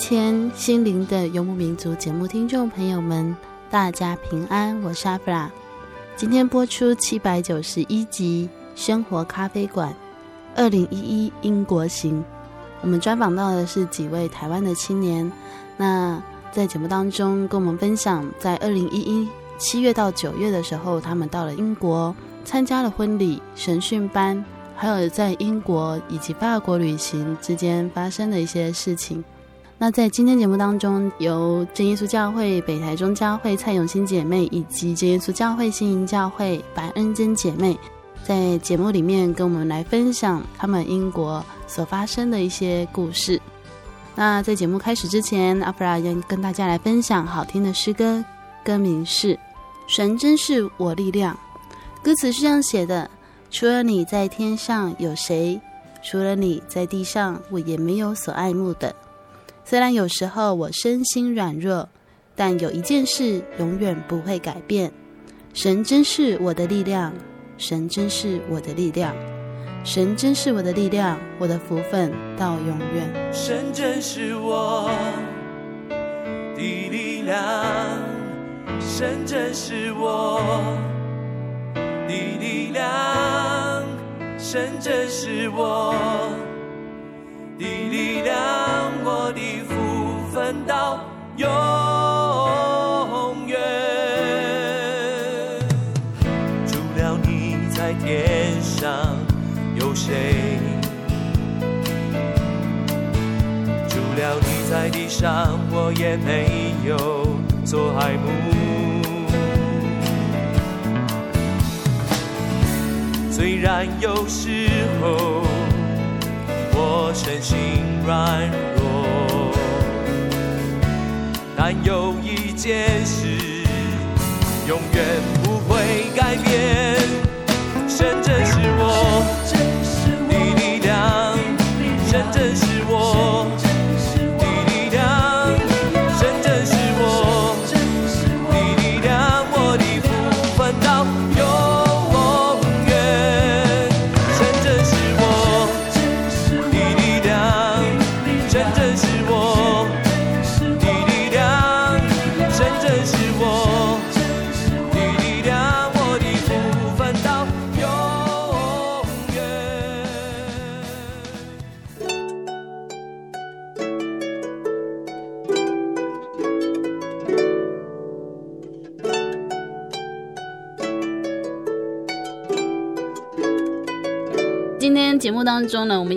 前，心灵的游牧民族节目听众朋友们，大家平安，我是阿弗拉。今天播出七百九十一集《生活咖啡馆》，二零一一英国行。我们专访到的是几位台湾的青年。那在节目当中，跟我们分享，在二零一一七月到九月的时候，他们到了英国，参加了婚礼、神训班，还有在英国以及法国旅行之间发生的一些事情。那在今天节目当中，由真耶稣教会北台中教会蔡永新姐妹以及真耶稣教会新营教会白恩珍姐妹，在节目里面跟我们来分享他们英国所发生的一些故事。那在节目开始之前，阿弗拉要跟大家来分享好听的诗歌，歌名是《神真是我力量》。歌词是这样写的：除了你在天上有谁？除了你在地上，我也没有所爱慕的。虽然有时候我身心软弱，但有一件事永远不会改变：神真是我的力量，神真是我的力量，神真是我的力量，我的福分到永远。神真是我的力量，神真是我的力量，神真是我的力量，我的福分到永远。除了你在天上有谁？除了你在地上，我也没有所爱慕。虽然有时候。我身心软弱，但有一件事永远不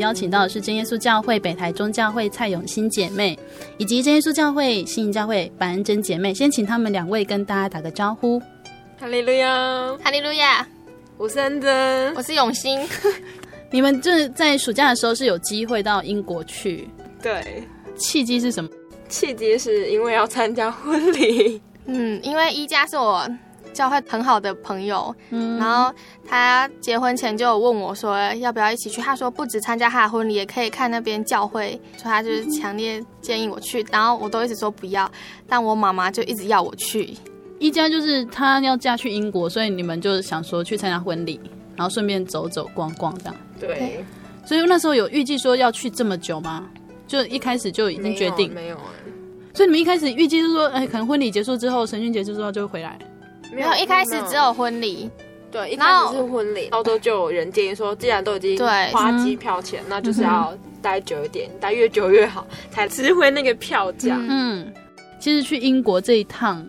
邀请到的是真耶稣教会北台中教会蔡永新姐妹，以及真耶稣教会新营教会白恩珍姐妹。先请他们两位跟大家打个招呼。哈利路亚，哈利路亚，我是恩珍，我是永新。你们这在暑假的时候是有机会到英国去？对，契机是什么？契机是因为要参加婚礼。嗯，因为一家是我教会很好的朋友，嗯，然后他结婚前就有问我说要不要一起去。他说不止参加他的婚礼，也可以看那边教会，所以他就是强烈建议我去。然后我都一直说不要，但我妈妈就一直要我去。一家就是她要嫁去英国，所以你们就是想说去参加婚礼，然后顺便走走逛逛这样。对，所以那时候有预计说要去这么久吗？就一开始就已经决定？没有，所以你们一开始预计是说，哎，可能婚礼结束之后，神训结束之后就会回来。没有，一开始只有婚礼。对，一开始是婚礼，然后都就有人建议说，既然都已经花机票钱，那就是要待久一点，待越久越好，才值回那个票价。嗯，其实去英国这一趟，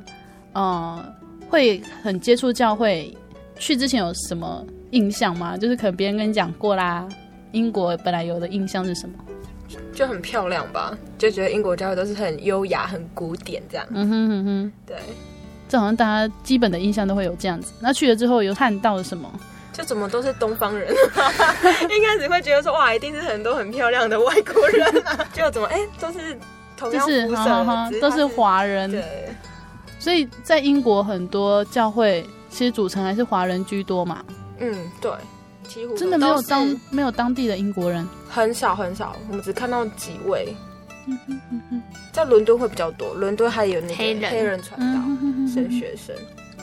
呃，会很接触教会。去之前有什么印象吗？就是可能别人跟你讲过啦。英国本来有的印象是什么？就很漂亮吧，就觉得英国教会都是很优雅、很古典这样。嗯哼哼哼，对。这好像大家基本的印象都会有这样子。那去了之后有看到了什么？就怎么都是东方人，一开始会觉得说哇，一定是很多很漂亮的外国人啊。就怎么哎、欸，都是同样肤色，是都是华人。对。所以在英国很多教会其实组成还是华人居多嘛。嗯，对，几乎真的没有当没有当地的英国人，很少很少，我们只看到几位。嗯哼嗯哼，在伦敦会比较多，伦敦还有那个黑人黑人传道神学生，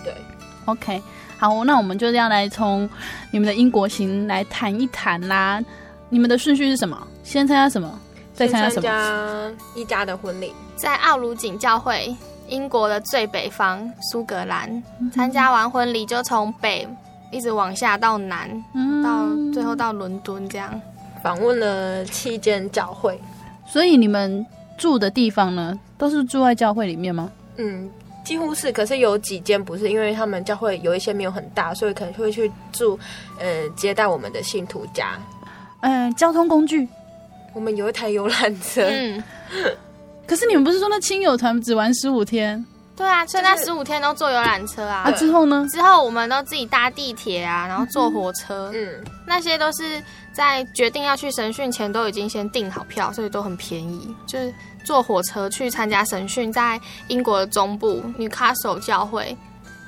对，OK，好，那我们就要来从你们的英国行来谈一谈啦。你们的顺序是什么？先参加什么？再参加什么？加一家的婚礼，在奥鲁锦教会，英国的最北方苏格兰。参加完婚礼就从北一直往下到南，嗯、到最后到伦敦这样。访问了七间教会。所以你们住的地方呢，都是住在教会里面吗？嗯，几乎是。可是有几间不是，因为他们教会有一些没有很大，所以可能会去住，呃，接待我们的信徒家。嗯、呃，交通工具，我们有一台游览车。嗯，可是你们不是说那亲友团只玩十五天？对啊，所以那十五天都坐游览车啊。啊，之后呢？之后我们都自己搭地铁啊，然后坐火车。嗯，那些都是。在决定要去神训前，都已经先订好票，所以都很便宜。就是坐火车去参加神训，在英国的中部 Newcastle 教会。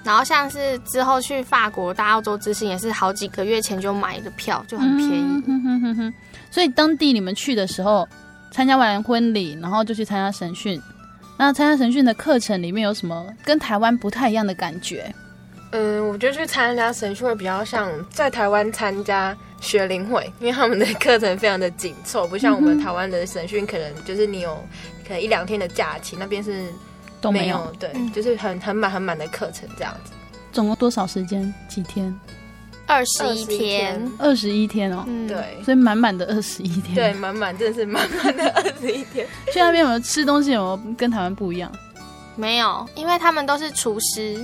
然后像是之后去法国大澳洲之行，也是好几个月前就买的票，就很便宜。嗯哼哼哼。所以当地你们去的时候，参加完婚礼，然后就去参加神训。那参加神训的课程里面有什么跟台湾不太一样的感觉？嗯，我觉得去参加神训会比较像在台湾参加。学龄会，因为他们的课程非常的紧凑，不像我们台湾的神训，可能就是你有可能一两天的假期，那边是没都没有，对，嗯、就是很很满很满的课程这样子。总共多少时间？几天？二十一天，二十一天哦，嗯、对，所以满满的二十一天，对，满满真的是满满的二十一天。去那边有没有吃东西？有没有跟台湾不一样？没有，因为他们都是厨师，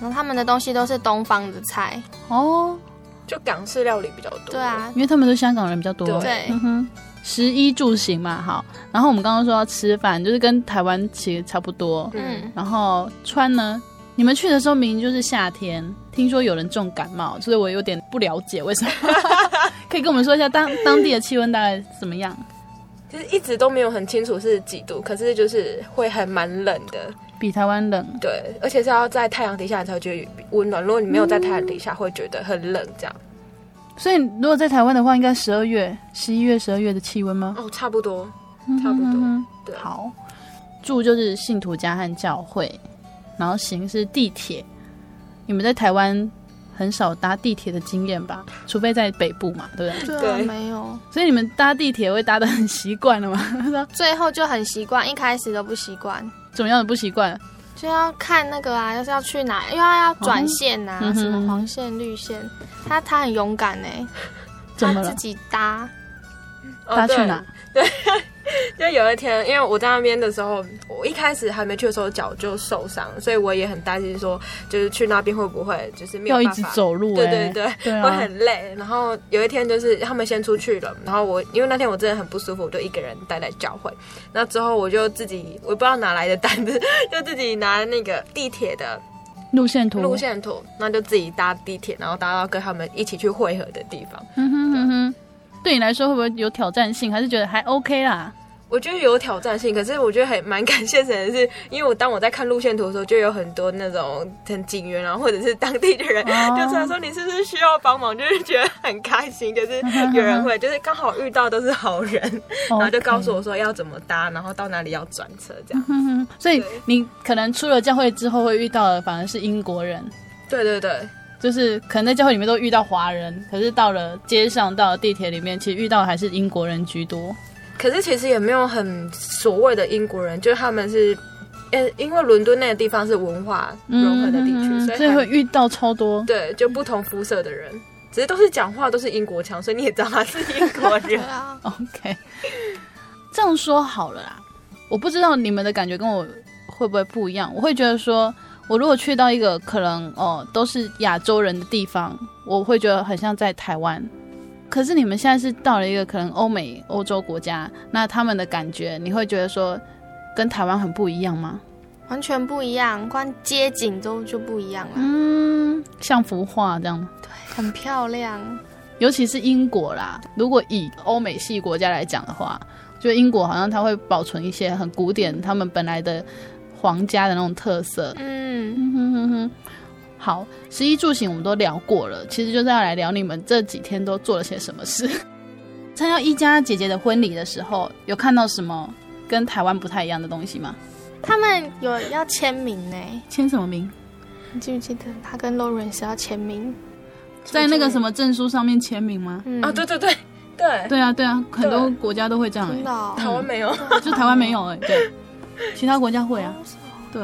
然后他们的东西都是东方的菜哦。就港式料理比较多，对啊，因为他们都香港人比较多。对，嗯哼，食衣住行嘛，好。然后我们刚刚说要吃饭，就是跟台湾其实差不多。嗯，然后穿呢，你们去的时候明明就是夏天，听说有人重感冒，所以我有点不了解为什么。可以跟我们说一下当当地的气温大概怎么样？其实一直都没有很清楚是几度，可是就是会还蛮冷的。比台湾冷，对，而且是要在太阳底下你才会觉得温暖。如果你没有在太阳底下，会觉得很冷，这样。所以如果在台湾的话，应该十二月、十一月、十二月的气温吗？哦，差不多，差不多。嗯、哼哼对，好，住就是信徒家和教会，然后行是地铁。你们在台湾很少搭地铁的经验吧？除非在北部嘛，对不对？对、啊，没有。所以你们搭地铁会搭的很习惯了吗？最后就很习惯，一开始都不习惯。怎么样的不习惯？就要看那个啊，要是要去哪，因为要转线啊，哦、什么黄线、绿线。他他很勇敢呢，怎么他自己搭，搭去哪？对。就有一天，因为我在那边的时候，我一开始还没去的时候脚就受伤，所以我也很担心说，就是去那边会不会就是没有办法要一直走路、欸？对对对，会很累。然后有一天就是他们先出去了，然后我因为那天我真的很不舒服，我就一个人待在教会。那之后我就自己，我不知道哪来的胆子，就自己拿那个地铁的路线图，路线图，那就自己搭地铁，然后搭到跟他们一起去汇合的地方。嗯哼嗯哼，对你来说会不会有挑战性？还是觉得还 OK 啦？我觉得有挑战性，可是我觉得还蛮感谢神的是，因为我当我在看路线图的时候，就有很多那种很警员啊，或者是当地的人，哦、就突然说你是不是需要帮忙，就是觉得很开心，就是有人会，就是刚好遇到都是好人，然后就告诉我说要怎么搭，然后到哪里要转车这样。所以你可能出了教会之后会遇到的反而是英国人。对对对，就是可能在教会里面都遇到华人，可是到了街上，到了地铁里面，其实遇到的还是英国人居多。可是其实也没有很所谓的英国人，就是他们是，呃，因为伦敦那个地方是文化融合的地区，嗯、所以所以会遇到超多对，就不同肤色的人，只是都是讲话都是英国腔，所以你也知道他是英国人。OK，这样说好了啦，我不知道你们的感觉跟我会不会不一样，我会觉得说，我如果去到一个可能哦都是亚洲人的地方，我会觉得很像在台湾。可是你们现在是到了一个可能欧美、欧洲国家，那他们的感觉，你会觉得说跟台湾很不一样吗？完全不一样，光街景都就不一样了。嗯，像幅画这样。对，很漂亮。尤其是英国啦，如果以欧美系国家来讲的话，就英国好像它会保存一些很古典，他们本来的皇家的那种特色。嗯哼哼哼。好，食衣住行我们都聊过了，其实就是要来聊你们这几天都做了些什么事。参加一家姐姐的婚礼的时候，有看到什么跟台湾不太一样的东西吗？他们有要签名呢，签什么名？你记不记得他跟 Lawrence 要签名，在那个什么证书上面签名吗？嗯、啊，对对对对对啊对啊，很多国家都会这样。真的、哦，台湾没有，就台湾没有哎，对，其他国家会啊。对，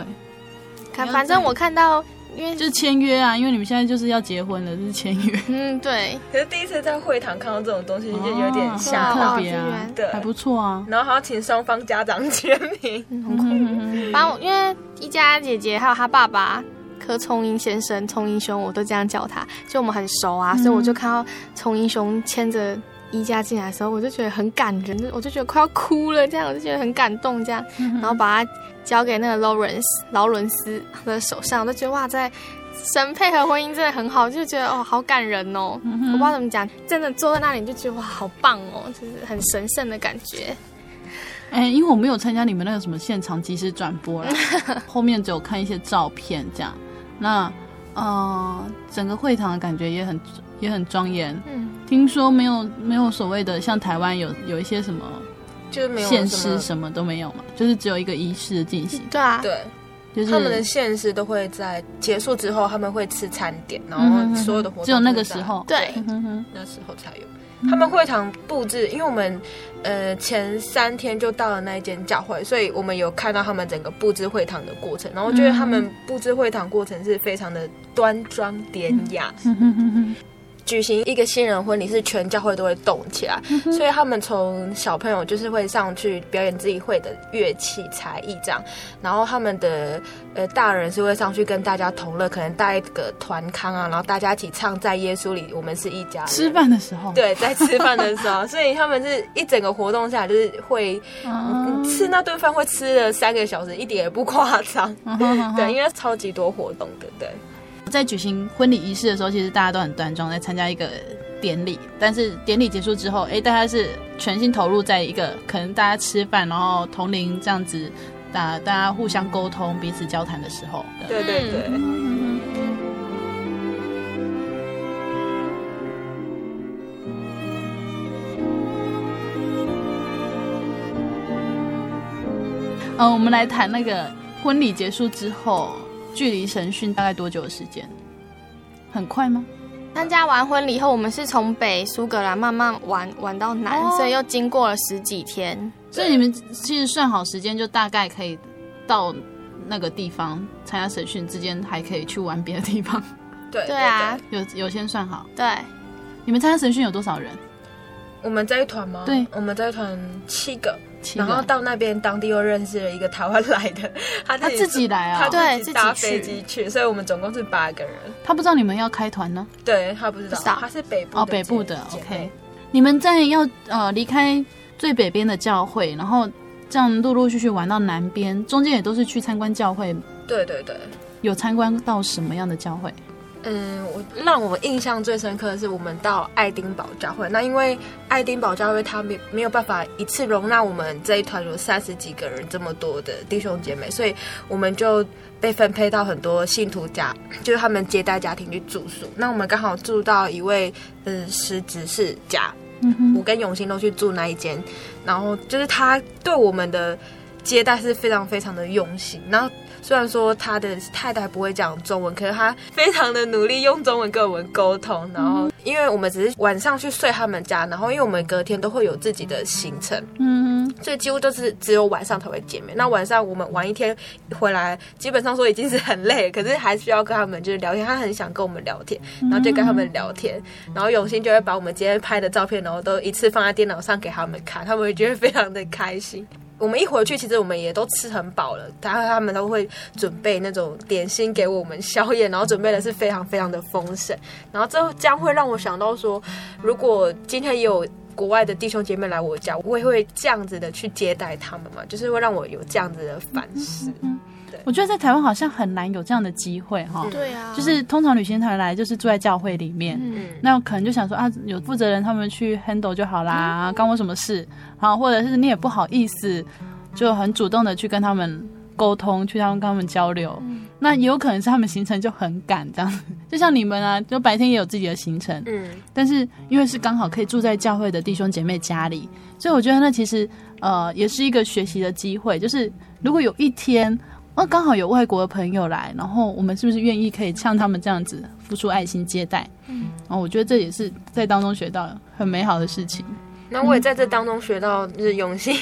看，反正我看到。因为就是签约啊，因为你们现在就是要结婚了，就是签约。嗯，对。可是第一次在会堂看到这种东西，就有点吓、哦、特别啊，对，还不错啊。然后还要请双方家长签名，很酷。反正因为一家姐姐还有她爸爸柯聪英先生、聪英兄，我都这样叫他，就我们很熟啊，嗯、所以我就看到聪英兄牵着一家进来的时候，我就觉得很感人，我就觉得快要哭了，这样我就觉得很感动，这样，然后把它。交给那个劳伦斯劳伦斯的手上，我都觉得哇，在神配合婚姻真的很好，就觉得哦，好感人哦。嗯、我不知道怎么讲，真的坐在那里就觉得哇，好棒哦，就是很神圣的感觉。哎、欸，因为我没有参加你们那个什么现场即时转播了，后面只有看一些照片这样。那呃，整个会场的感觉也很也很庄严。嗯，听说没有没有所谓的像台湾有有一些什么。就是没有献诗什么都没有嘛，就是只有一个仪式的进行。对啊，对，就是他们的现实都会在结束之后，他们会吃餐点，然后所有的活动只有那个时候，对，那时候才有。他们会堂布置，因为我们呃前三天就到了那一间教会，所以我们有看到他们整个布置会堂的过程，然后我觉得他们布置会堂过程是非常的端庄典雅。举行一个新人婚礼是全教会都会动起来，嗯、所以他们从小朋友就是会上去表演自己会的乐器才艺这样，然后他们的呃大人是会上去跟大家同乐，可能带一个团康啊，然后大家一起唱在耶稣里我们是一家人。吃饭的时候，对，在吃饭的时候，所以他们是一整个活动下来就是会、嗯、吃那顿饭会吃了三个小时，一点也不夸张。对，因为超级多活动的，对。在举行婚礼仪式的时候，其实大家都很端庄，在参加一个典礼。但是典礼结束之后，哎，大家是全心投入在一个可能大家吃饭，然后同龄这样子，大大家互相沟通、彼此交谈的时候。对对对。嗯，嗯，我们来谈那个婚礼结束之后。距离审讯大概多久的时间？很快吗？参加完婚礼后，我们是从北苏格兰慢慢玩玩到南，哦、所以又经过了十几天。所以你们其实算好时间，就大概可以到那个地方参加审讯之间，还可以去玩别的地方。对对啊，有有先算好。对，你们参加审讯有多少人？我们这一团吗？对，我们这一团七个。然后到那边，当地又认识了一个台湾来的，他自己，他自己来啊，他自己搭飞机去，所以我们总共是八个人。他不知道你们要开团呢？对，他不知道，他是北部哦，北部的。OK，你们在要呃离开最北边的教会，然后这样陆陆续续玩到南边，中间也都是去参观教会。对对对，有参观到什么样的教会？嗯，我让我印象最深刻的是我们到爱丁堡教会。那因为爱丁堡教会他没没有办法一次容纳我们这一团有三十几个人这么多的弟兄姐妹，所以我们就被分配到很多信徒家，就是他们接待家庭去住宿。那我们刚好住到一位嗯师执事家，嗯，我跟永兴都去住那一间，然后就是他对我们的接待是非常非常的用心，然后。虽然说他的太太不会讲中文，可是他非常的努力用中文跟我们沟通。然后，因为我们只是晚上去睡他们家，然后因为我们隔天都会有自己的行程，嗯，所以几乎都是只有晚上才会见面。那晚上我们玩一天回来，基本上说已经是很累，可是还需要跟他们就是聊天。他很想跟我们聊天，然后就跟他们聊天。然后永兴就会把我们今天拍的照片，然后都一次放在电脑上给他们看，他们会觉得非常的开心。我们一回去，其实我们也都吃很饱了。然后他们都会准备那种点心给我们宵夜，然后准备的是非常非常的丰盛。然后这将会让我想到说，如果今天也有国外的弟兄姐妹来我家，我也会这样子的去接待他们嘛，就是会让我有这样子的反思。我觉得在台湾好像很难有这样的机会哈。对啊，就是通常旅行团来就是住在教会里面，嗯，那可能就想说啊，有负责人他们去 handle 就好啦，关我什么事？好，或者是你也不好意思，就很主动的去跟他们沟通，去他们跟他们交流。嗯、那也有可能是他们行程就很赶，这样子。就像你们啊，就白天也有自己的行程。嗯。但是因为是刚好可以住在教会的弟兄姐妹家里，所以我觉得那其实呃也是一个学习的机会。就是如果有一天，哦，刚好有外国的朋友来，然后我们是不是愿意可以像他们这样子付出爱心接待？嗯。然后我觉得这也是在当中学到很美好的事情。那我也在这当中学到，就是永新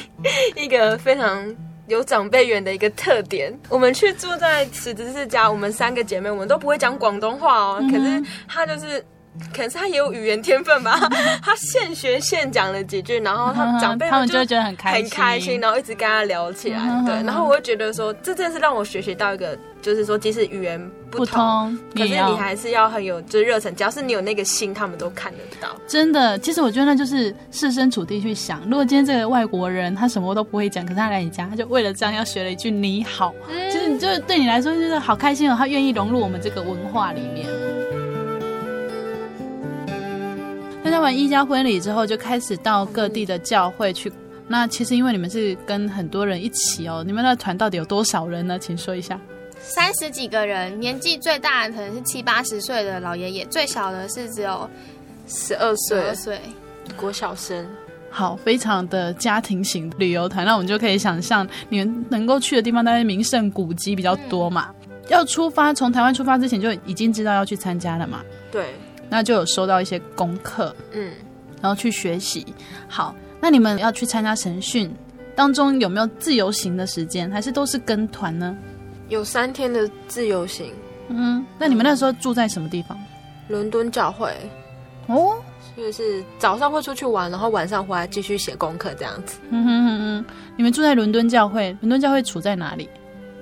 一个非常有长辈缘的一个特点。我们去住在史执事家，我们三个姐妹，我们都不会讲广东话哦。可是他就是。可能是他也有语言天分吧，他现学现讲了几句，然后他长辈他们就会觉得很开心，很开心，然后一直跟他聊起来，对，然后我会觉得说，这真的是让我学习到一个，就是说，即使语言不通，可是你还是要很有就是热忱，只要是你有那个心，他们都看得到。真的，其实我觉得那就是设身处地去想，如果今天这个外国人他什么都不会讲，可是他来你家，他就为了这样要学了一句你好，嗯、其实你就是对你来说就是好开心哦，他愿意融入我们这个文化里面。参加完一家婚礼之后，就开始到各地的教会去。那其实因为你们是跟很多人一起哦，你们的团到底有多少人呢？请说一下。三十几个人，年纪最大的可能是七八十岁的老爷爷，最小的是只有十二岁，十二岁国小生。好，非常的家庭型旅游团，那我们就可以想象，你们能够去的地方，大概名胜古迹比较多嘛。嗯、要出发，从台湾出发之前就已经知道要去参加了嘛。对。那就有收到一些功课，嗯，然后去学习。好，那你们要去参加神训，当中有没有自由行的时间，还是都是跟团呢？有三天的自由行。嗯，那你们那时候住在什么地方？伦敦教会。哦，所以是早上会出去玩，然后晚上回来继续写功课这样子。嗯哼哼哼，你们住在伦敦教会，伦敦教会处在哪里？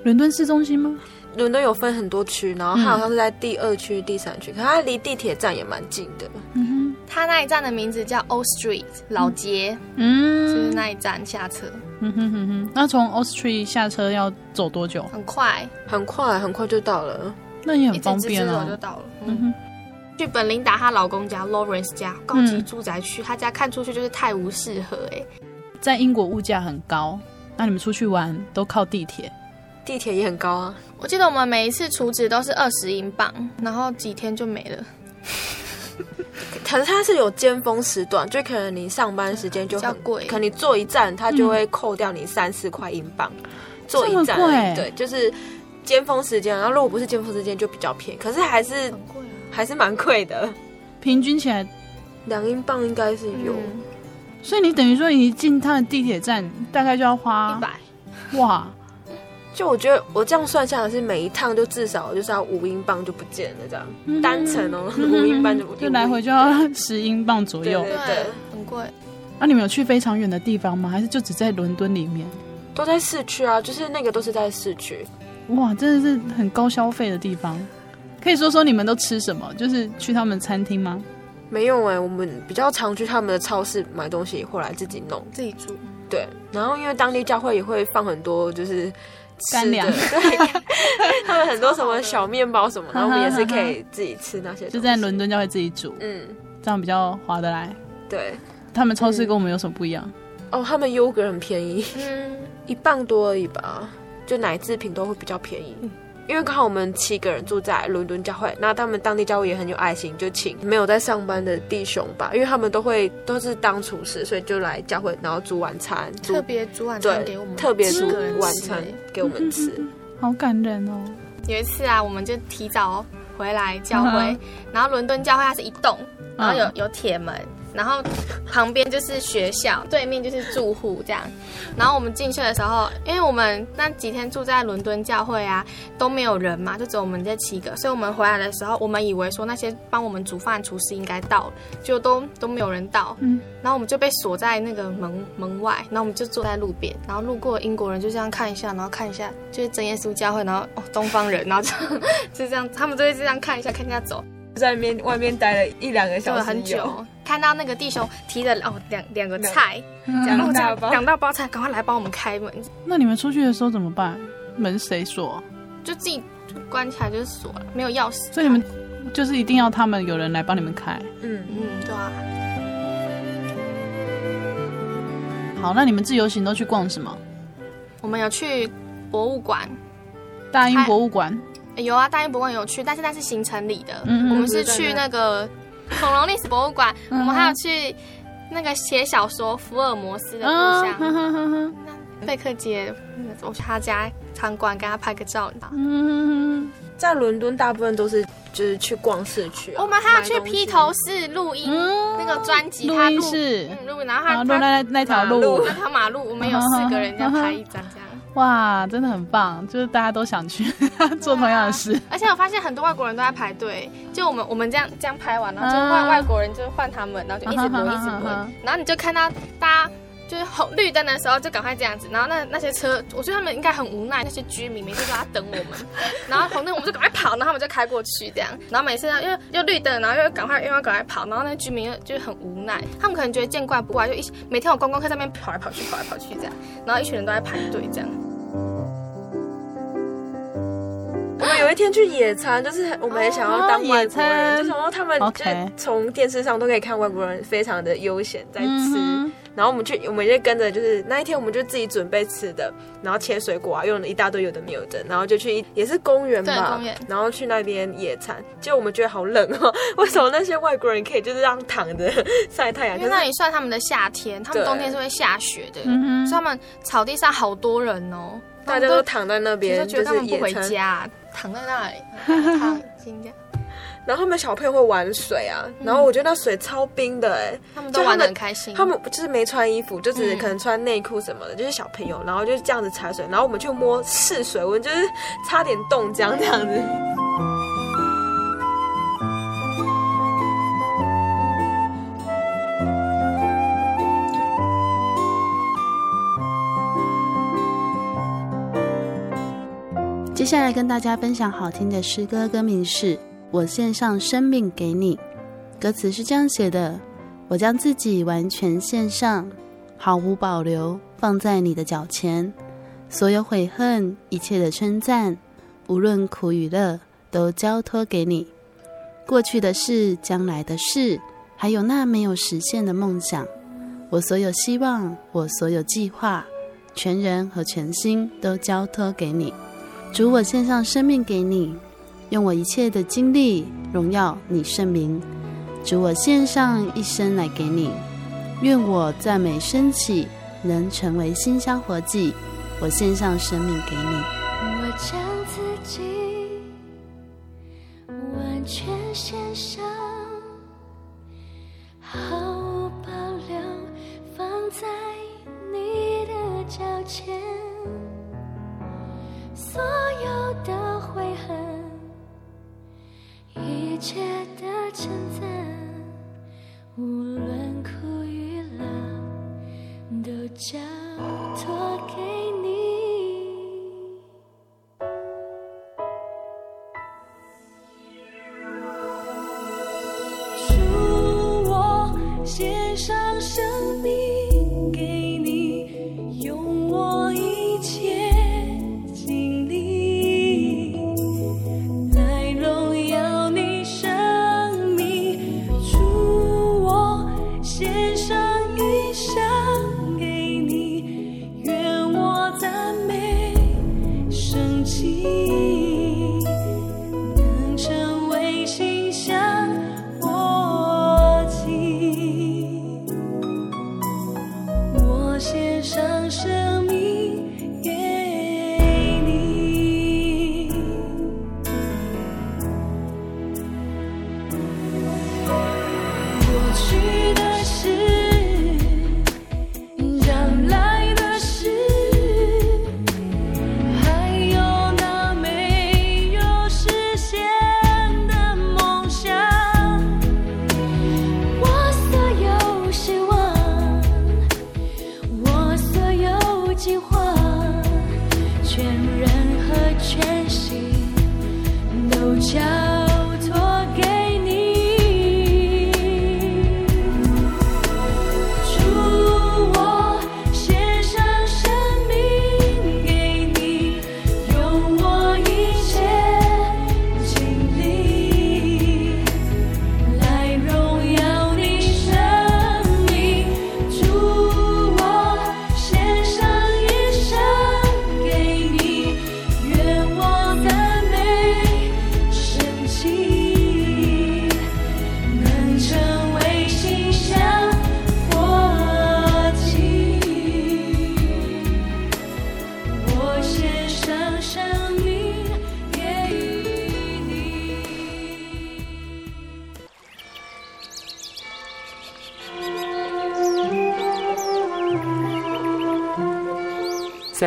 伦敦市中心吗？伦敦有分很多区，然后它好像是在第二区、嗯、第三区，可它离地铁站也蛮近的。嗯哼，它那一站的名字叫 Old Street 老街，嗯，就是那一站下车。嗯哼哼哼，那从 Old Street 下车要走多久？很快，很快，很快就到了。那也很方便啊，就到了。嗯哼，去本琳达她老公家 Lawrence 家高级住宅区，他、嗯、家看出去就是泰晤士河。哎，在英国物价很高，那你们出去玩都靠地铁。地铁也很高啊！我记得我们每一次储值都是二十英镑，然后几天就没了。可是它是有尖峰时段，就可能你上班时间就很贵，可能你坐一站，它就会扣掉你三四块英镑。嗯、坐一站，对，就是尖峰时间。然后如果不是尖峰时间，就比较便宜。可是还是、啊、还是蛮贵的，平均起来两英镑应该是有、嗯。所以你等于说，你进他的地铁站大概就要花一百，哇！就我觉得我这样算下来是每一趟就至少就是要五英镑就不见了这样，嗯、单程哦五英镑就不见，就来回就要十英镑左右，对，对，对，对，很贵。那、啊、你们有去非常远的地方吗？还是就只在伦敦里面？都在市区啊，就是那个都是在市区。哇，真的是很高消费的地方。可以说说你们都吃什么？就是去他们餐厅吗？没有哎、欸，我们比较常去他们的超市买东西，后来自己弄自己煮。对，然后因为当地教会也会放很多就是。干粮，对，他们很多什么小面包什么，然后我们也是可以自己吃那些，就在伦敦就会自己煮，嗯，这样比较划得来。对，他们超市跟我们有什么不一样？哦，他们优格很便宜，嗯，一磅多而已吧，就奶制品都会比较便宜。因为刚好我们七个人住在伦敦教会，那他们当地教会也很有爱心，就请没有在上班的弟兄吧，因为他们都会都是当厨师，所以就来教会，然后煮晚餐，特别煮晚餐给我们，特别煮晚餐给我们吃，好感人哦。有一次啊，我们就提早回来教会，嗯、然后伦敦教会它是一栋，然后有有铁门。然后旁边就是学校，对面就是住户，这样。然后我们进去的时候，因为我们那几天住在伦敦教会啊，都没有人嘛，就只有我们这七个，所以我们回来的时候，我们以为说那些帮我们煮饭厨师应该到了，就都都没有人到。嗯。然后我们就被锁在那个门门外，然后我们就坐在路边，然后路过英国人就这样看一下，然后看一下，就是真耶稣教会，然后哦东方人，然后就就这样，他们就会这样看一下，看一下走。在外面外面待了一两个小时，很久。看到那个弟兄提着哦两两个菜，两大包两大包菜，赶快来帮我们开门。那你们出去的时候怎么办？门谁锁？就自己关起来就是锁了，没有钥匙。所以你们就是一定要他们有人来帮你们开。嗯嗯，对啊。好，那你们自由行都去逛什么？我们有去博物馆，大英博物馆。有啊，大英博物馆有去，但是那是行程里的。嗯嗯，我们是去那个恐龙历史博物馆，嗯、我们还有去那个写小说福尔摩斯的故乡。贝克街，我去他家参观，跟他拍个照。嗯，在伦敦大部分都是就是去逛市区，啊。我们还要去披头士录音，嗯、那个专辑录音室，嗯，录，然后他他那那条路，那条马路，我们有四个人要拍一张。哇，真的很棒！就是大家都想去 做同样的事，啊，而且我发现很多外国人都在排队。就我们我们这样这样拍完，然后就换外国人，就换他们，然后就一直轮一直轮，然后你就看到大家就是红绿灯的时候就赶快这样子，然后那那些车，我觉得他们应该很无奈，那些居民每次都在等我们，然后红灯我们就赶快跑，然后他们就开过去这样，然后每次又又绿灯，然后又赶快又要赶快跑，然后那居民又就很无奈，他们可能觉得见怪不怪，就一每天我观光客在那边跑来跑去跑来跑去这样，然后一群人都在排队这样。我们有一天去野餐，就是我们也想要当外国人，就想说他们就从电视上都可以看外国人非常的悠闲在吃，然后我们去，我们就跟着，就是那一天我们就自己准备吃的，然后切水果啊，用了一大堆有的没有的，然后就去也是公园嘛，然后去那边野餐，结果我们觉得好冷哦，为什么那些外国人可以就是这样躺着晒太阳？因为那里算他们的夏天，他们冬天是会下雪的，所以他们草地上好多人哦，大家都躺在那边，就觉得他们不回家。躺在那里，然后他们小朋友会玩水啊，然后我觉得那水超冰的哎，他们都玩得很开心。他们就是没穿衣服，就只是可能穿内裤什么的，就是小朋友，然后就是这样子踩水，然后我们去摸试水温，就是差点冻僵这样子。接下来跟大家分享好听的诗歌，歌名是《我献上生命给你》。歌词是这样写的：我将自己完全献上，毫无保留放在你的脚前，所有悔恨，一切的称赞，无论苦与乐，都交托给你。过去的事，将来的事，还有那没有实现的梦想，我所有希望，我所有计划，全人和全心都交托给你。主，我献上生命给你，用我一切的精力荣耀你圣名。主，我献上一生来给你，愿我赞美升起，能成为馨香活祭。我献上生命给你。我将自己完全献上，毫无保留放在你的脚前。所有的悔恨，一切的称赞，无论苦与乐，都交托给你。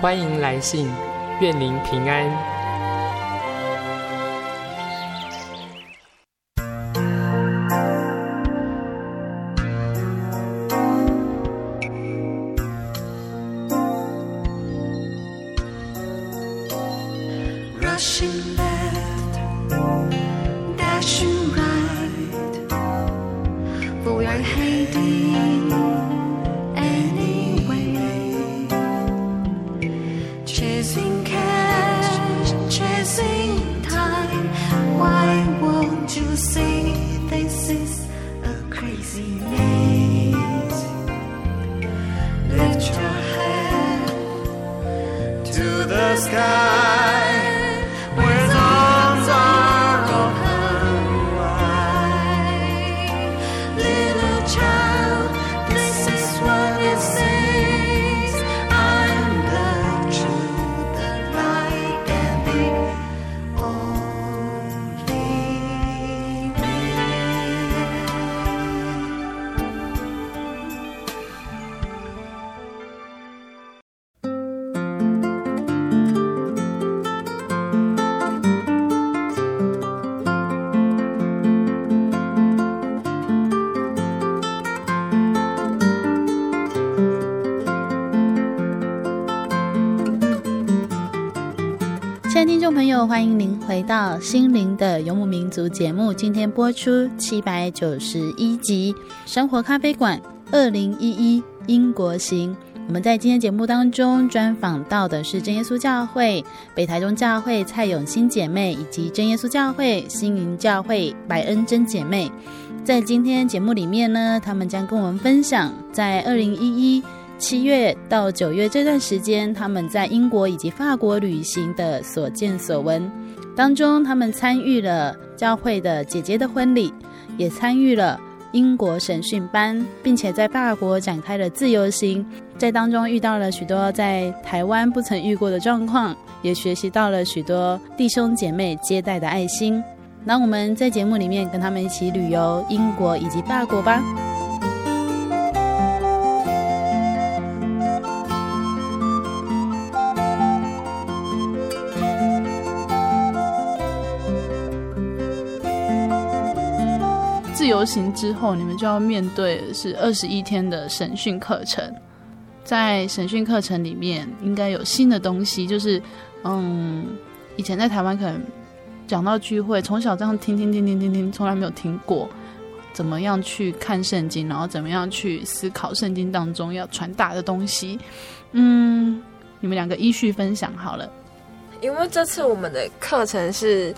欢迎来信，愿您平安。欢迎您回到《心灵的游牧民族》节目，今天播出七百九十一集《生活咖啡馆》二零一一英国行。我们在今天节目当中专访到的是真耶稣教会北台中教会蔡永新姐妹，以及真耶稣教会心灵教会白恩珍姐妹。在今天节目里面呢，他们将跟我们分享在二零一一。七月到九月这段时间，他们在英国以及法国旅行的所见所闻当中，他们参与了教会的姐姐的婚礼，也参与了英国神训班，并且在法国展开了自由行，在当中遇到了许多在台湾不曾遇过的状况，也学习到了许多弟兄姐妹接待的爱心。那我们在节目里面跟他们一起旅游英国以及法国吧。游行之后，你们就要面对的是二十一天的审讯课程。在审讯课程里面，应该有新的东西，就是嗯，以前在台湾可能讲到聚会，从小这样听听听听听听，从来没有听过怎么样去看圣经，然后怎么样去思考圣经当中要传达的东西。嗯，你们两个依序分享好了。因为这次我们的课程是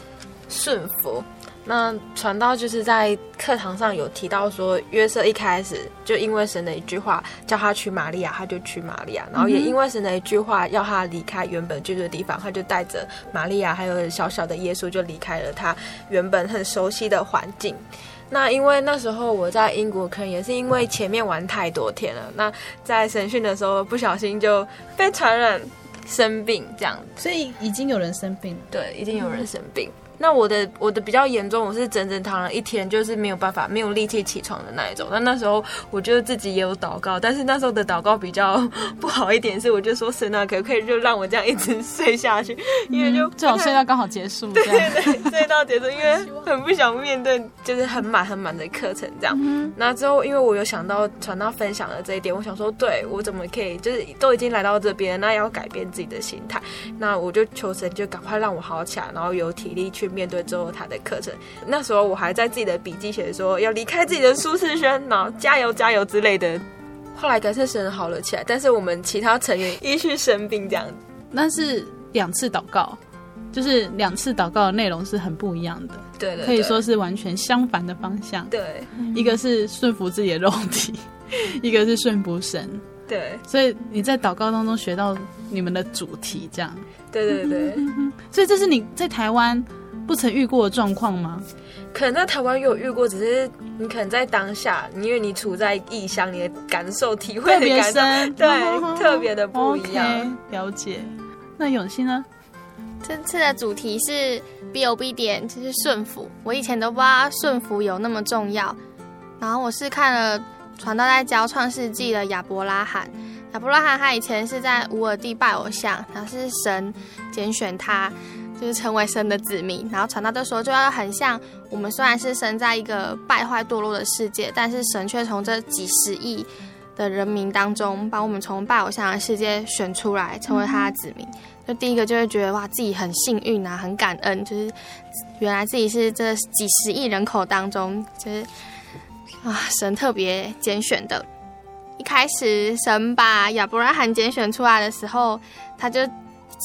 顺服。那传道就是在课堂上有提到说，约瑟一开始就因为神的一句话叫他娶玛利亚，他就娶玛利亚。然后也因为神的一句话要他离开原本居住的地方，他就带着玛利亚还有小小的耶稣就离开了他原本很熟悉的环境。那因为那时候我在英国，可能也是因为前面玩太多天了，那在审讯的时候不小心就被传染生病这样，所以已经有人生病。对，已经有人生病。那我的我的比较严重，我是整整躺了一天，就是没有办法，没有力气起床的那一种。那那时候我觉得自己也有祷告，但是那时候的祷告比较 不好一点，是我就说神啊，可不可以就让我这样一直 睡下去？因为就最好睡到刚好结束，对对对，睡到结束，因为 很不想面对就是很满很满的课程这样。嗯那之后因为我有想到传道分享的这一点，我想说，对我怎么可以就是都已经来到这边，那要改变自己的心态，那我就求神就赶快让我好起来，然后有体力去。面对之后他的课程，那时候我还在自己的笔记写说要离开自己的舒适圈，然后加油加油之类的。后来感谢神好了起来，但是我们其他成员依序生病这样。那是两次祷告，就是两次祷告的内容是很不一样的，对的，可以说是完全相反的方向。对，一个是顺服自己的肉体，一个是顺服神。对，所以你在祷告当中学到你们的主题，这样。对对对，所以这是你在台湾。不曾遇过的状况吗？可能在台湾有遇过，只是你可能在当下，因为你处在异乡，你的感受、体会的感受，对，特别的不一样。Okay, 了解。那永熙呢？这次的主题是 be obedient，就是顺服。我以前都不知道顺服有那么重要，然后我是看了传道在教创世纪的亚伯拉罕。亚伯拉罕他以前是在乌尔地拜偶像，然后是神拣选他。就是成为神的子民，然后传道的时候就要很像我们，虽然是生在一个败坏堕落的世界，但是神却从这几十亿的人民当中，把我们从拜偶像的世界选出来，成为他的子民。就第一个就会觉得哇，自己很幸运啊，很感恩，就是原来自己是这几十亿人口当中，就是啊，神特别拣选的。一开始神把亚伯拉罕拣选出来的时候，他就。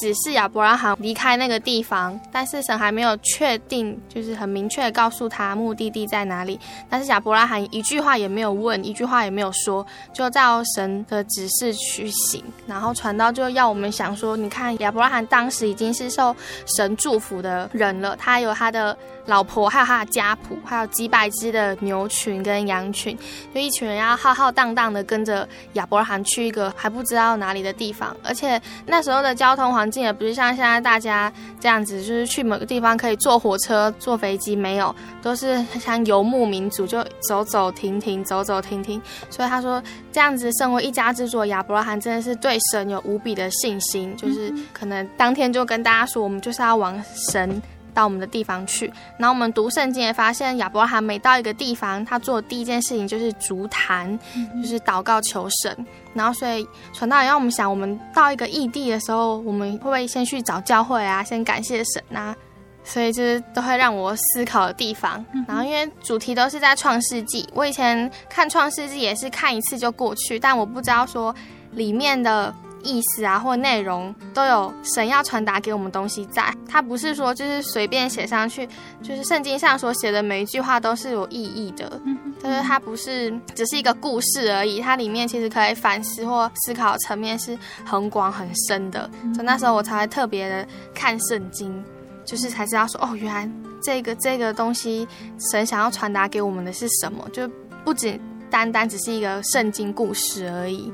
指示亚伯拉罕离开那个地方，但是神还没有确定，就是很明确告诉他目的地在哪里。但是亚伯拉罕一句话也没有问，一句话也没有说，就照神的指示去行。然后传道就要我们想说，你看亚伯拉罕当时已经是受神祝福的人了，他有他的老婆，还有他的家谱，还有几百只的牛群跟羊群，就一群人要浩浩荡荡的跟着亚伯拉罕去一个还不知道哪里的地方，而且那时候的交通环境。也不是像现在大家这样子，就是去某个地方可以坐火车、坐飞机，没有，都是像游牧民族，就走走停停，走走停停。所以他说，这样子身为一家之主的，亚伯拉罕真的是对神有无比的信心，就是可能当天就跟大家说，我们就是要往神。到我们的地方去，然后我们读圣经也发现，亚伯拉罕每到一个地方，他做的第一件事情就是足坛，就是祷告求神。然后所以传道也让我们想，我们到一个异地的时候，我们会不会先去找教会啊，先感谢神啊？所以就是都会让我思考的地方。然后因为主题都是在创世纪，我以前看创世纪也是看一次就过去，但我不知道说里面的。意思啊，或内容都有神要传达给我们东西在，它不是说就是随便写上去，就是圣经上所写的每一句话都是有意义的，就是它不是只是一个故事而已，它里面其实可以反思或思考层面是很广很深的，所以那时候我才会特别的看圣经，就是才知道说哦，原来这个这个东西神想要传达给我们的是什么，就不仅单单只是一个圣经故事而已。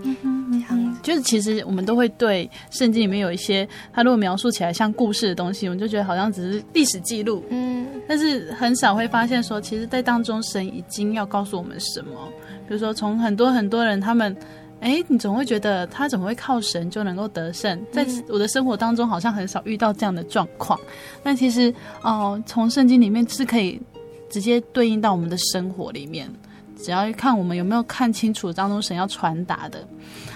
就是其实我们都会对圣经里面有一些，它如果描述起来像故事的东西，我们就觉得好像只是历史记录，嗯，但是很少会发现说，其实，在当中神已经要告诉我们什么。比如说，从很多很多人他们，哎，你总会觉得他怎么会靠神就能够得胜？在我的生活当中，好像很少遇到这样的状况。但其实，哦，从圣经里面是可以直接对应到我们的生活里面，只要看我们有没有看清楚当中神要传达的。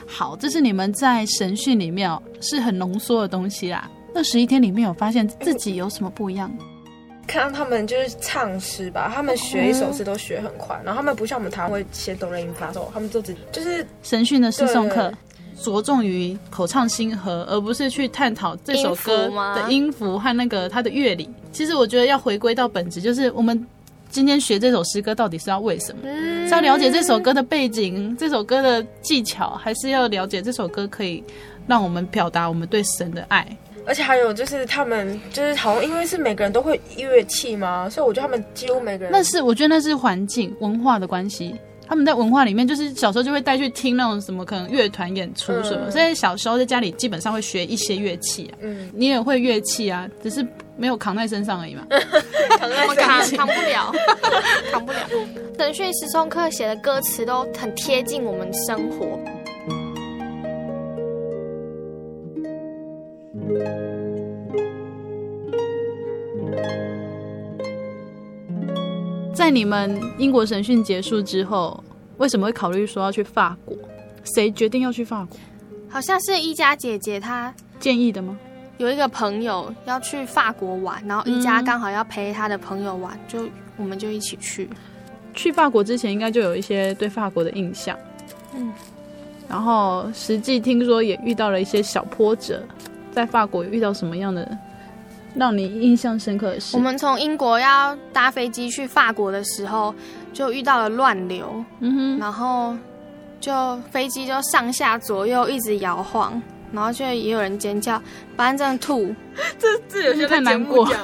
好，这是你们在神训里面哦，是很浓缩的东西啦。那二十一天里面有发现自己有什么不一样？看到他们就是唱诗吧，他们学一首诗都学很快，然后他们不像我们台湾会写哆来咪发嗦，他们就只就是神训的诗诵课，着重于口唱心和，而不是去探讨这首歌的音符和那个它的乐理。其实我觉得要回归到本质，就是我们今天学这首诗歌到底是要为什么？是要了解这首歌的背景，这首歌的技巧，还是要了解这首歌可以让我们表达我们对神的爱？而且还有就是他们就是好像因为是每个人都会乐器嘛，所以我觉得他们几乎每个人那是我觉得那是环境文化的关系。他们在文化里面就是小时候就会带去听那种什么可能乐团演出什么，嗯、所以小时候在家里基本上会学一些乐器啊。嗯，你也会乐器啊，只是没有扛在身上而已嘛。扛扛 扛不了，扛不了。神训诗诵课写的歌词都很贴近我们生活。在你们英国审讯结束之后，为什么会考虑说要去法国？谁决定要去法国？好像是一家姐姐她建议的吗？有一个朋友要去法国玩，然后一家刚好要陪他的朋友玩，嗯、就我们就一起去。去法国之前应该就有一些对法国的印象，嗯，然后实际听说也遇到了一些小波折，在法国有遇到什么样的？让你印象深刻的是，我们从英国要搭飞机去法国的时候，就遇到了乱流，嗯哼，然后就飞机就上下左右一直摇晃，然后就也有人尖叫，班正吐，这这有些太难过了，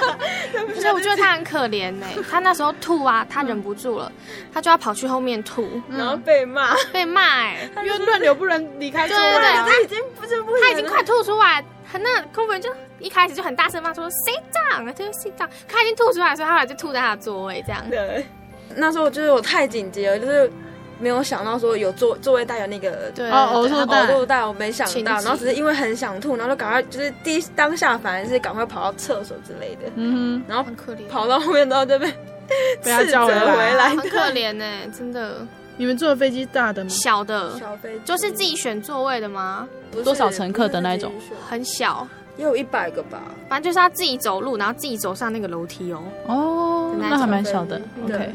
所以我觉得他很可怜呢，他那时候吐啊，他忍不住了，他就要跑去后面吐，然后被骂，被骂哎，因为乱流不能离开座位，对对对，他已经不是不，他已经快吐出来。那空服员就一开始就很大声骂说 sit down，就是 sit down，他已经吐出来，所以后来就吐在他的座位这样。对，那时候就是我太紧急了，就是没有想到说有座座位带有那个对哦呕吐袋，呕吐袋我没想到，然后只是因为很想吐，然后就赶快就是第一当下反而是赶快跑到厕所之类的，嗯哼，然后很可怜，跑到后面之后就被 被他叫回来，很可怜呢，真的。你们坐的飞机大的吗？小的，小飞机。就是自己选座位的吗？多少乘客的那种？很小，也有一百个吧。反正就是他自己走路，然后自己走上那个楼梯哦。哦，那还蛮小的。OK，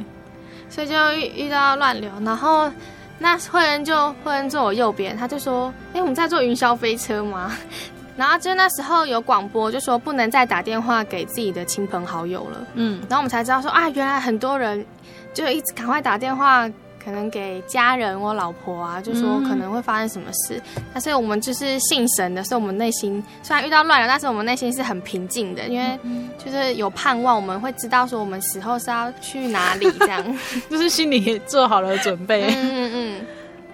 所以就遇遇到乱流，然后那慧恩就慧恩坐我右边，他就说：“哎、欸，我们在坐云霄飞车吗？” 然后就那时候有广播，就说不能再打电话给自己的亲朋好友了。嗯，然后我们才知道说啊，原来很多人就一直赶快打电话。可能给家人，我老婆啊，就说可能会发生什么事。嗯、但是我们就是信神的，所以我们内心虽然遇到乱流，但是我们内心是很平静的，因为就是有盼望，我们会知道说我们死后是要去哪里，这样 就是心里也做好了准备。嗯嗯嗯。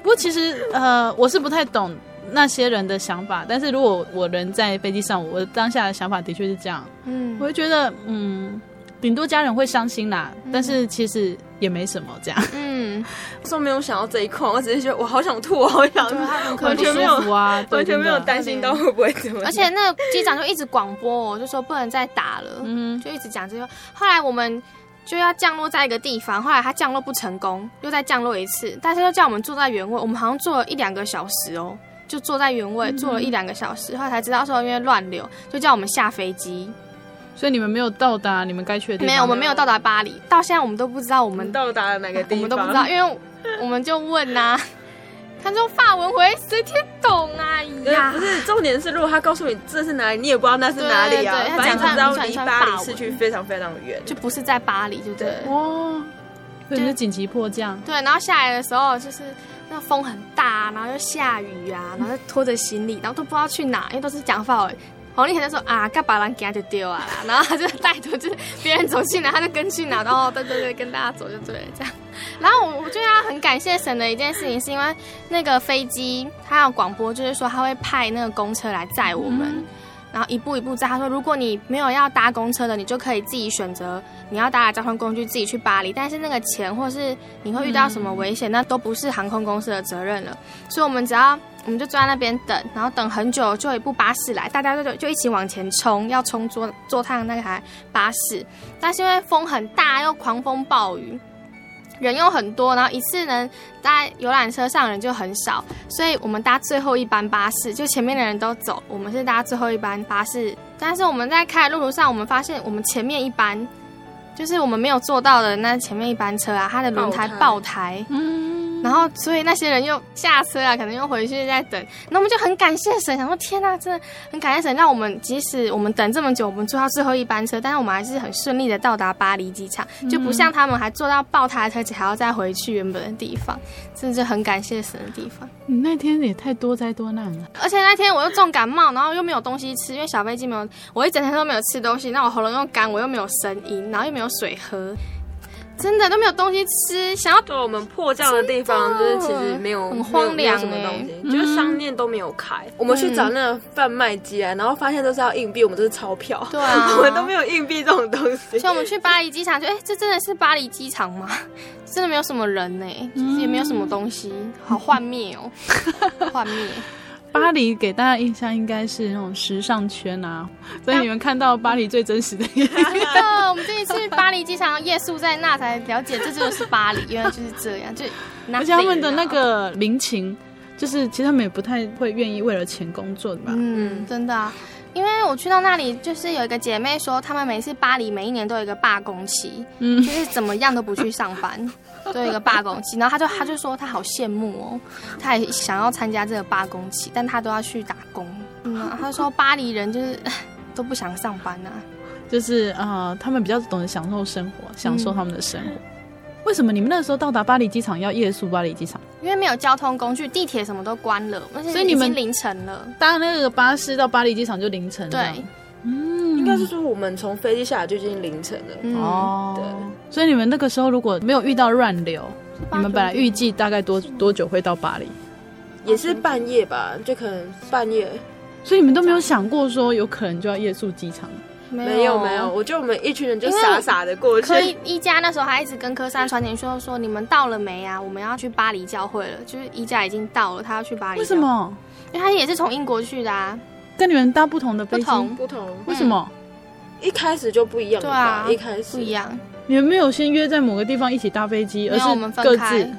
不过其实呃，我是不太懂那些人的想法，但是如果我人在飞机上，我当下的想法的确是这样。嗯，我会觉得嗯。顶多家人会伤心啦，嗯、但是其实也没什么这样。嗯，说没有想到这一块，我只是觉得我好想吐，我好想吐，完全没有啊，完全没有担心到会不会怎么。而且那个机长就一直广播，我就说不能再打了，嗯，就一直讲这个。后来我们就要降落在一个地方，后来他降落不成功，又再降落一次，但是又叫我们坐在原位，我们好像坐了一两个小时哦，就坐在原位坐了一两个小时，后来才知道说因为乱流，就叫我们下飞机。所以你们没有到达你们该去的地方？没有，我们没有到达巴黎。到现在我们都不知道我们到达了哪个地方。我们都不知道，因为我们就问呐、啊，他说法文回谁听懂啊？呀，不是，重点是如果他告诉你这是哪里，你也不知道那是哪里啊。反正只知道离巴黎市区非常非常远，就不是在巴黎，对不对？哦，所以就紧急迫降。对，然后下来的时候就是那风很大，然后又下雨啊，然后拖着行李，然后都不知道去哪，因为都是讲法文。黄丽娴就说啊，干把人给他就丢啊，然后他就带着就是别人走进来，他就跟进来，然后对对对，跟大家走就对了这样。然后我我觉得要很感谢神的一件事情，是因为那个飞机他有广播，就是说他会派那个公车来载我们，嗯、然后一步一步载。他说如果你没有要搭公车的，你就可以自己选择你要搭的交通工具，自己去巴黎。但是那个钱或是你会遇到什么危险，嗯、那都不是航空公司的责任了。所以我们只要。我们就坐在那边等，然后等很久，就有一部巴士来，大家就就一起往前冲，要冲坐坐趟那台巴士。但是因为风很大，又狂风暴雨，人又很多，然后一次能，搭游览车上人就很少，所以我们搭最后一班巴士，就前面的人都走，我们是搭最后一班巴士。但是我们在开的路途上，我们发现我们前面一班，就是我们没有坐到的那前面一班车啊，它的轮胎爆胎。嗯。然后，所以那些人又下车啊，可能又回去再等。那我们就很感谢神，想说天呐，真的很感谢神，让我们即使我们等这么久，我们坐到最后一班车，但是我们还是很顺利的到达巴黎机场，就不像他们还坐到爆胎的车，还要再回去原本的地方，真的是很感谢神的地方。你那天也太多灾多难了，而且那天我又重感冒，然后又没有东西吃，因为小飞机没有，我一整天都没有吃东西，那我喉咙又干，我又没有声音，然后又没有水喝。真的都没有东西吃，想要对我们迫降的地方，就是其实没有很荒凉什么东西，就是商店都没有开。我们去找那个贩卖机啊，然后发现都是要硬币，我们都是钞票，对啊，我们都没有硬币这种东西。所以我们去巴黎机场，就哎，这真的是巴黎机场吗？真的没有什么人呢，就是也没有什么东西，好幻灭哦，幻灭。巴黎给大家印象应该是那种时尚圈啊，所以你们看到巴黎最真实的样子。真的，我们这一次去巴黎机场夜宿在那才了解，这就是巴黎，原来就是这样。就而且他们的那个民情，就是其实他们也不太会愿意为了钱工作的吧？嗯，真的啊。因为我去到那里，就是有一个姐妹说，他们每次巴黎每一年都有一个罢工期，嗯，就是怎么样都不去上班，都有一个罢工期。然后她就她就说她好羡慕哦，她也想要参加这个罢工期，但她都要去打工。嗯，她说巴黎人就是 都不想上班啊，就是啊、呃，他们比较懂得享受生活，享受他们的生活。嗯为什么你们那时候到达巴黎机场要夜宿巴黎机场？因为没有交通工具，地铁什么都关了，所以你们凌晨了。搭那个巴士到巴黎机场就凌晨。对，嗯，应该是说我们从飞机下来就已经凌晨了。嗯、哦，对。所以你们那个时候如果没有遇到乱流，你们本来预计大概多多久会到巴黎？也是半夜吧，就可能半夜。所以你们都没有想过说有可能就要夜宿机场？没有没有，我觉得我们一群人就傻傻的过去。可以一家那时候还一直跟科三传简讯说说，你们到了没啊？我们要去巴黎教会了，就是一家已经到了，他要去巴黎。为什么？因为他也是从英国去的啊，跟你们搭不同的飞机。不同不同。为什么？一开始就不一样。对啊，一开始不一样。你们没有先约在某个地方一起搭飞机，而是各自。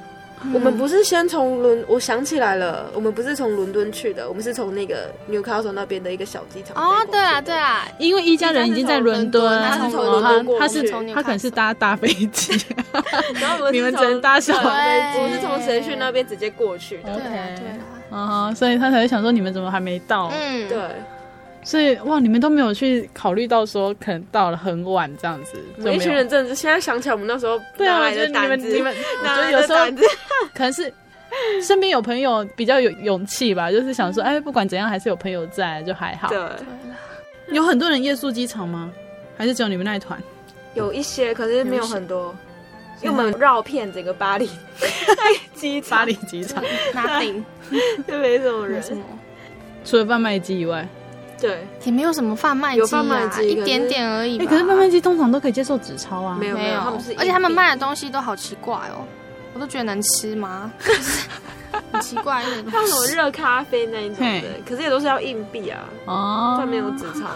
我们不是先从伦，我想起来了，我们不是从伦敦去的，我们是从那个 Newcastle 那边的一个小机场。哦，对啊，对啊，因为一家人已经在伦敦，他是从伦敦过去，他是他可能是搭大飞机，然后你们只能搭小飞机，我们是从神讯那边直接过去的。对对，嗯，所以他才会想说你们怎么还没到？嗯，对。所以哇，你们都没有去考虑到说可能到了很晚这样子，一群人真的是现在想起来，我们那时候对啊，我觉得你们你们，我觉得有时候 可能是身边有朋友比较有勇气吧，就是想说，哎，不管怎样还是有朋友在，就还好。对，有很多人夜宿机场吗？还是只有你们那一团？有一些，可是没有很多，因为我们绕遍整个巴黎 机场，巴黎机场，nothing，就没什么人，除了贩卖机以外。对，也没有什么贩卖机，有贩卖机，一点点而已。哎，可是贩卖机通常都可以接受纸钞啊。没有没有，而且他们卖的东西都好奇怪哦，我都觉得能吃吗？很奇怪，像什么热咖啡那一种的，可是也都是要硬币啊。哦，上面有纸钞。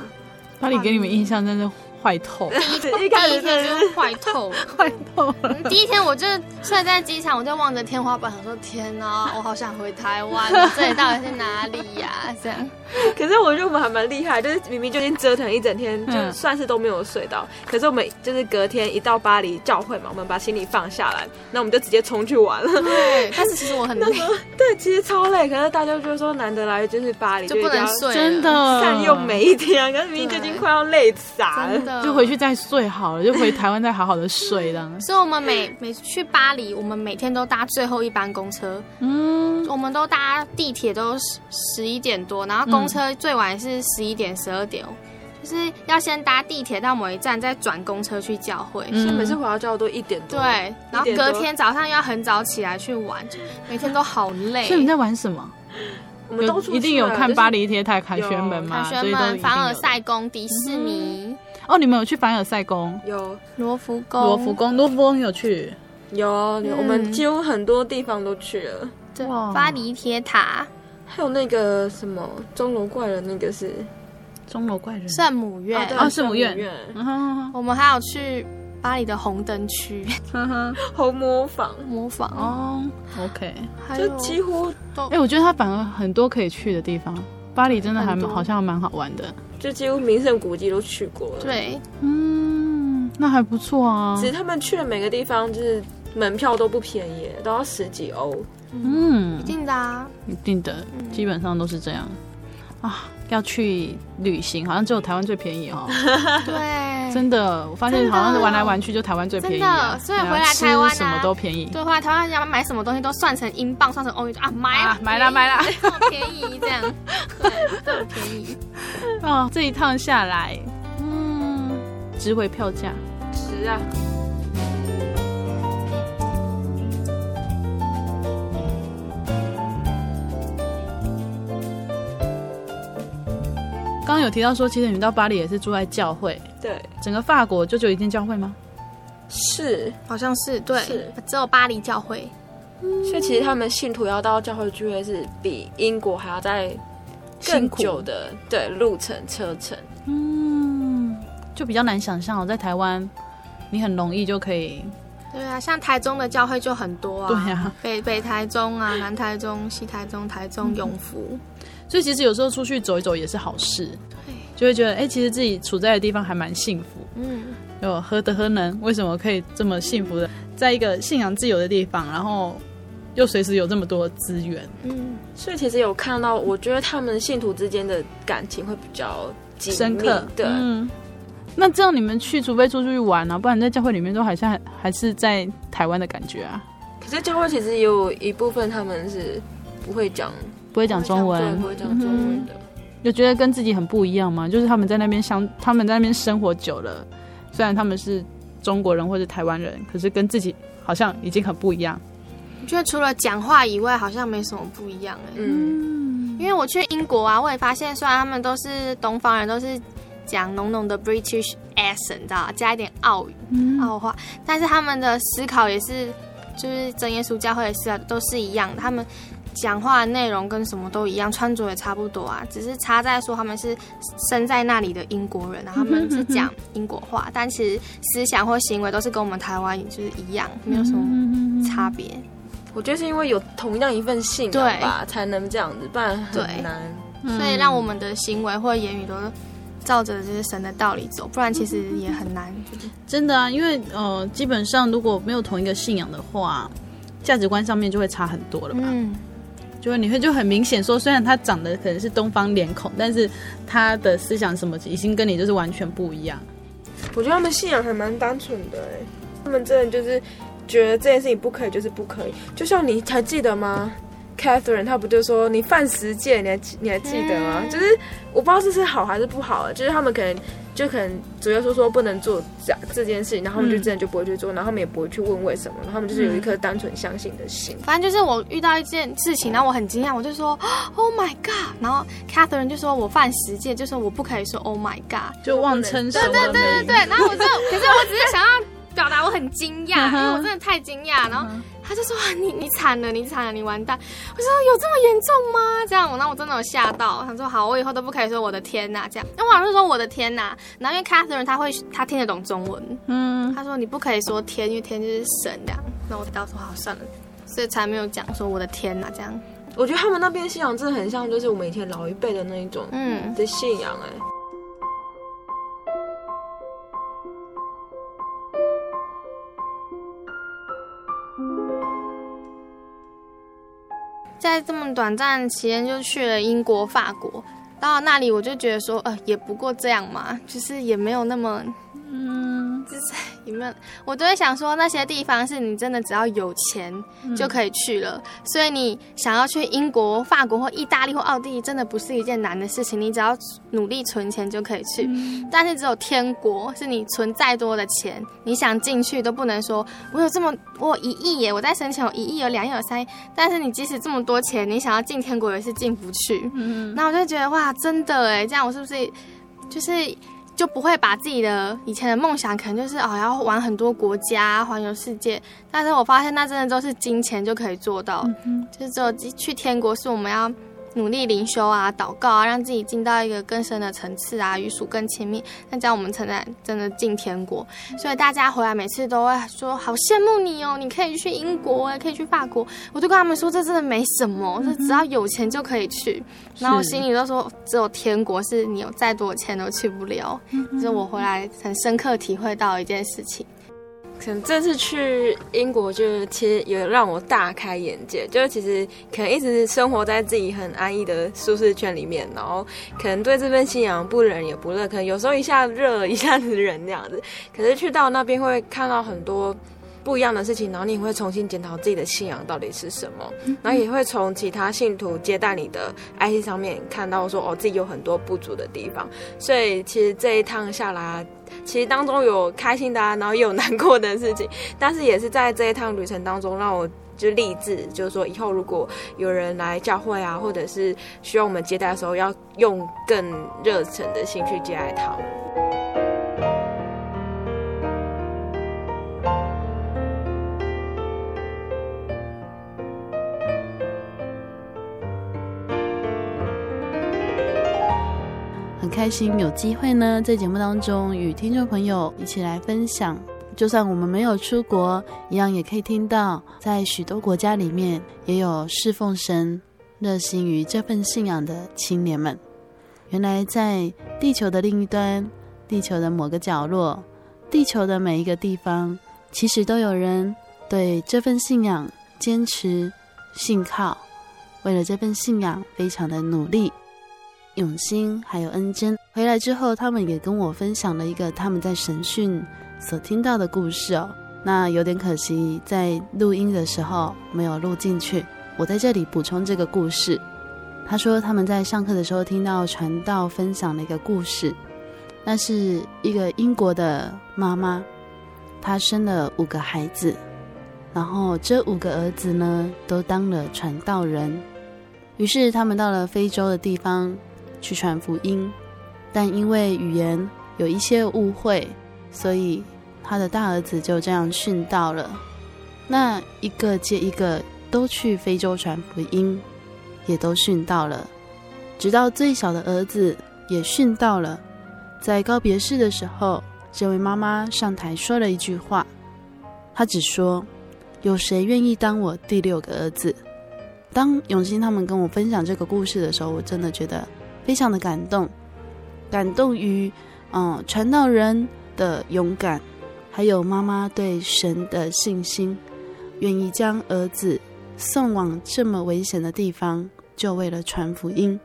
那里给你们印象真的。坏透，一开始就坏透了，坏透了。第一天我就睡在机场，我就望着天花板，我说：“天哪，我好想回台湾，这里到底是哪里呀？”这样。可是我觉得我们还蛮厉害，就是明明就已经折腾一整天，就算是都没有睡到。可是我们就是隔天一到巴黎教会嘛，我们把行李放下来，那我们就直接冲去玩了。对，但是其实我很累，对，其实超累。可是大家就说难得来就是巴黎，就不能睡，真的善用每一天。可是明明就已经快要累傻了。就回去再睡好了，就回台湾再好好的睡这样。所以我们每每去巴黎，我们每天都搭最后一班公车。嗯，我们都搭地铁都十十一点多，然后公车最晚是十一点十二点，就是要先搭地铁到某一站，再转公车去教会。所以每次回到教会都一点多。对，然后隔天早上又要很早起来去玩，每天都好累。所以你在玩什么？我们都一定有看巴黎铁塔、凯旋门嘛？凯旋门、凡尔赛宫、迪士尼。哦，你们有去凡尔赛宫？有。罗浮宫，罗浮宫，罗浮宫有去？有，我们几乎很多地方都去了。对，巴黎铁塔，还有那个什么钟楼怪人，那个是。钟楼怪人，圣母院。啊，圣母院。我们还有去巴黎的红灯区，红模仿，模仿哦，OK，就几乎都哎、欸，我觉得它反而很多可以去的地方，巴黎真的还好像蛮好玩的，就几乎名胜古迹都去过了。对，嗯，那还不错啊。其实他们去的每个地方，就是门票都不便宜，都要十几欧。嗯，一定的啊，一定的，基本上都是这样。啊，要去旅行，好像只有台湾最便宜哦。对，真的，我发现好像是玩来玩去就台湾最便宜，啊，所以回来台湾、啊、什么都便宜。对，回来台湾要买什么东西都算成英镑，算成欧元啊，买啊，买啦买啦，这么便宜这样，对，这么便宜。哦，这一趟下来，嗯，值回票价，值啊。刚刚有提到说，其实你们到巴黎也是住在教会。对，整个法国就只有一间教会吗？是，好像是。对，是只有巴黎教会。嗯、所以其实他们信徒要到教会聚会是比英国还要再更久的对路程车程。嗯，就比较难想象哦，在台湾你很容易就可以。对啊，像台中的教会就很多啊。对啊，北北台中啊，南台中、西台中、台中、永福。嗯所以其实有时候出去走一走也是好事，对，就会觉得哎、欸，其实自己处在的地方还蛮幸福，嗯，有何德何能，为什么可以这么幸福的，在一个信仰自由的地方，然后又随时有这么多资源，嗯，所以其实有看到，我觉得他们信徒之间的感情会比较深刻，对，嗯。那这样你们去，除非出去玩啊，不然在教会里面都好像还是在台湾的感觉啊。可是教会其实有一部分他们是不会讲。不会讲中文，不会讲中文的，有觉得跟自己很不一样吗？就是他们在那边相，他们在那边生活久了，虽然他们是中国人或者台湾人，可是跟自己好像已经很不一样。我觉得除了讲话以外，好像没什么不一样哎。嗯，因为我去英国啊，我也发现，虽然他们都是东方人，都是讲浓浓的 British accent，知道加一点澳语、澳话，但是他们的思考也是，就是真耶稣教会也是啊都是一样的，他们。讲话的内容跟什么都一样，穿着也差不多啊，只是差在说他们是生在那里的英国人，然后他们是讲英国话，但其实思想或行为都是跟我们台湾就是一样，没有什么差别。我觉得是因为有同样一份信仰吧，才能这样子，不然很难。所以让我们的行为或言语都照着就是神的道理走，不然其实也很难。真的啊，因为呃，基本上如果没有同一个信仰的话，价值观上面就会差很多了吧。嗯。就你会就很明显说，虽然他长得可能是东方脸孔，但是他的思想什么已经跟你就是完全不一样。我觉得他们信仰还蛮单纯的，哎，他们真的就是觉得这件事情不可以就是不可以。就像你还记得吗？Catherine，他不就说你犯十戒，你还你还记得吗？就是我不知道这是好还是不好，就是他们可能。就可能主要说说不能做这这件事情，然后他们就真的就不会去做，嗯、然后他们也不会去问为什么，然后他们就是有一颗单纯相信的心。反正就是我遇到一件事情，然后我很惊讶，我就说 Oh my God，然后 Catherine 就说我犯十戒，就说我不可以说 Oh my God，就妄称什么。对对对对对，然后我就，可是我只是想要表达我很惊讶，因为我真的太惊讶，然后。他就说：“你你惨了，你惨了，你完蛋。”我说：“有这么严重吗？”这样，我那我真的有吓到。他说：“好，我以后都不可以说我的天呐。”这样，那我好像是说我的天呐。然后因为 Catherine 他会他听得懂中文，嗯，他说你不可以说天，因为天就是神这样。那我到时候好算了，所以才没有讲说我的天呐这样。我觉得他们那边信仰真的很像，就是我们以前老一辈的那一种嗯的信仰哎、欸。在这么短暂期间就去了英国、法国，到了那里我就觉得说，呃，也不过这样嘛，其实也没有那么，嗯，就是。有没有？我都会想说，那些地方是你真的只要有钱就可以去了。嗯、所以你想要去英国、法国或意大利或奥地利，真的不是一件难的事情。你只要努力存钱就可以去。嗯、但是只有天国，是你存再多的钱，你想进去都不能说，我有这么我有一亿耶，我在申请有一亿、有两亿、有三亿。但是你即使这么多钱，你想要进天国也是进不去。嗯，那我就觉得哇，真的哎，这样我是不是就是？就不会把自己的以前的梦想，可能就是哦要玩很多国家，环游世界。但是我发现那真的都是金钱就可以做到，嗯、就是只有去天国是我们要努力灵修啊、祷告啊，让自己进到一个更深的层次啊，与主更亲密，那这样我们才能真的进天国。所以大家回来每次都会说：“好羡慕你哦，你可以去英国，也可以去法国。”我就跟他们说：“这真的没什么，这只要有钱就可以去。”然后我心里都说：“只有天国是你有再多钱都去不了。”这是我回来很深刻体会到一件事情。可能这次去英国，就是其实也让我大开眼界。就是其实可能一直生活在自己很安逸的舒适圈里面，然后可能对这份信仰不冷也不热，可能有时候一下热一下子冷这样子。可是去到那边会看到很多不一样的事情，然后你会重新检讨自己的信仰到底是什么，然后也会从其他信徒接待你的爱心上面看到说哦，自己有很多不足的地方。所以其实这一趟下来。其实当中有开心的啊，然后也有难过的事情，但是也是在这一趟旅程当中，让我就立志，就是说以后如果有人来教会啊，或者是需要我们接待的时候，要用更热忱的心去接待他们。开心有机会呢，在节目当中与听众朋友一起来分享。就算我们没有出国，一样也可以听到，在许多国家里面也有侍奉神、热心于这份信仰的青年们。原来在地球的另一端，地球的某个角落，地球的每一个地方，其实都有人对这份信仰坚持信靠，为了这份信仰非常的努力。永兴还有恩珍回来之后，他们也跟我分享了一个他们在神训所听到的故事哦。那有点可惜，在录音的时候没有录进去。我在这里补充这个故事。他说他们在上课的时候听到传道分享了一个故事，那是一个英国的妈妈，她生了五个孩子，然后这五个儿子呢都当了传道人。于是他们到了非洲的地方。去传福音，但因为语言有一些误会，所以他的大儿子就这样殉道了。那一个接一个都去非洲传福音，也都殉道了。直到最小的儿子也殉道了。在告别式的时候，这位妈妈上台说了一句话，她只说：“有谁愿意当我第六个儿子？”当永新他们跟我分享这个故事的时候，我真的觉得。非常的感动，感动于嗯传道人的勇敢，还有妈妈对神的信心，愿意将儿子送往这么危险的地方，就为了传福音。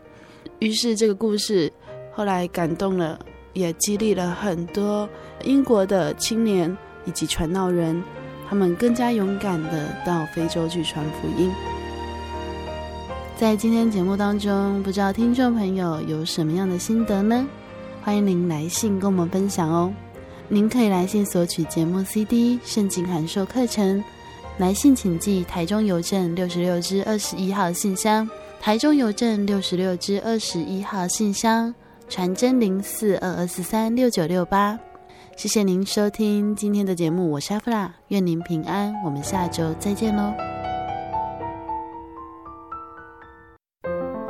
于是这个故事后来感动了，也激励了很多英国的青年以及传道人，他们更加勇敢的到非洲去传福音。在今天节目当中，不知道听众朋友有什么样的心得呢？欢迎您来信跟我们分享哦。您可以来信索取节目 CD、圣经函授课程。来信请寄台中邮政六十六支二十一号信箱，台中邮政六十六支二十一号信箱，传真零四二二四三六九六八。谢谢您收听今天的节目，我是阿弗拉，愿您平安，我们下周再见喽。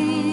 这